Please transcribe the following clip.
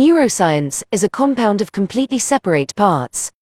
Neuroscience is a compound of completely separate parts.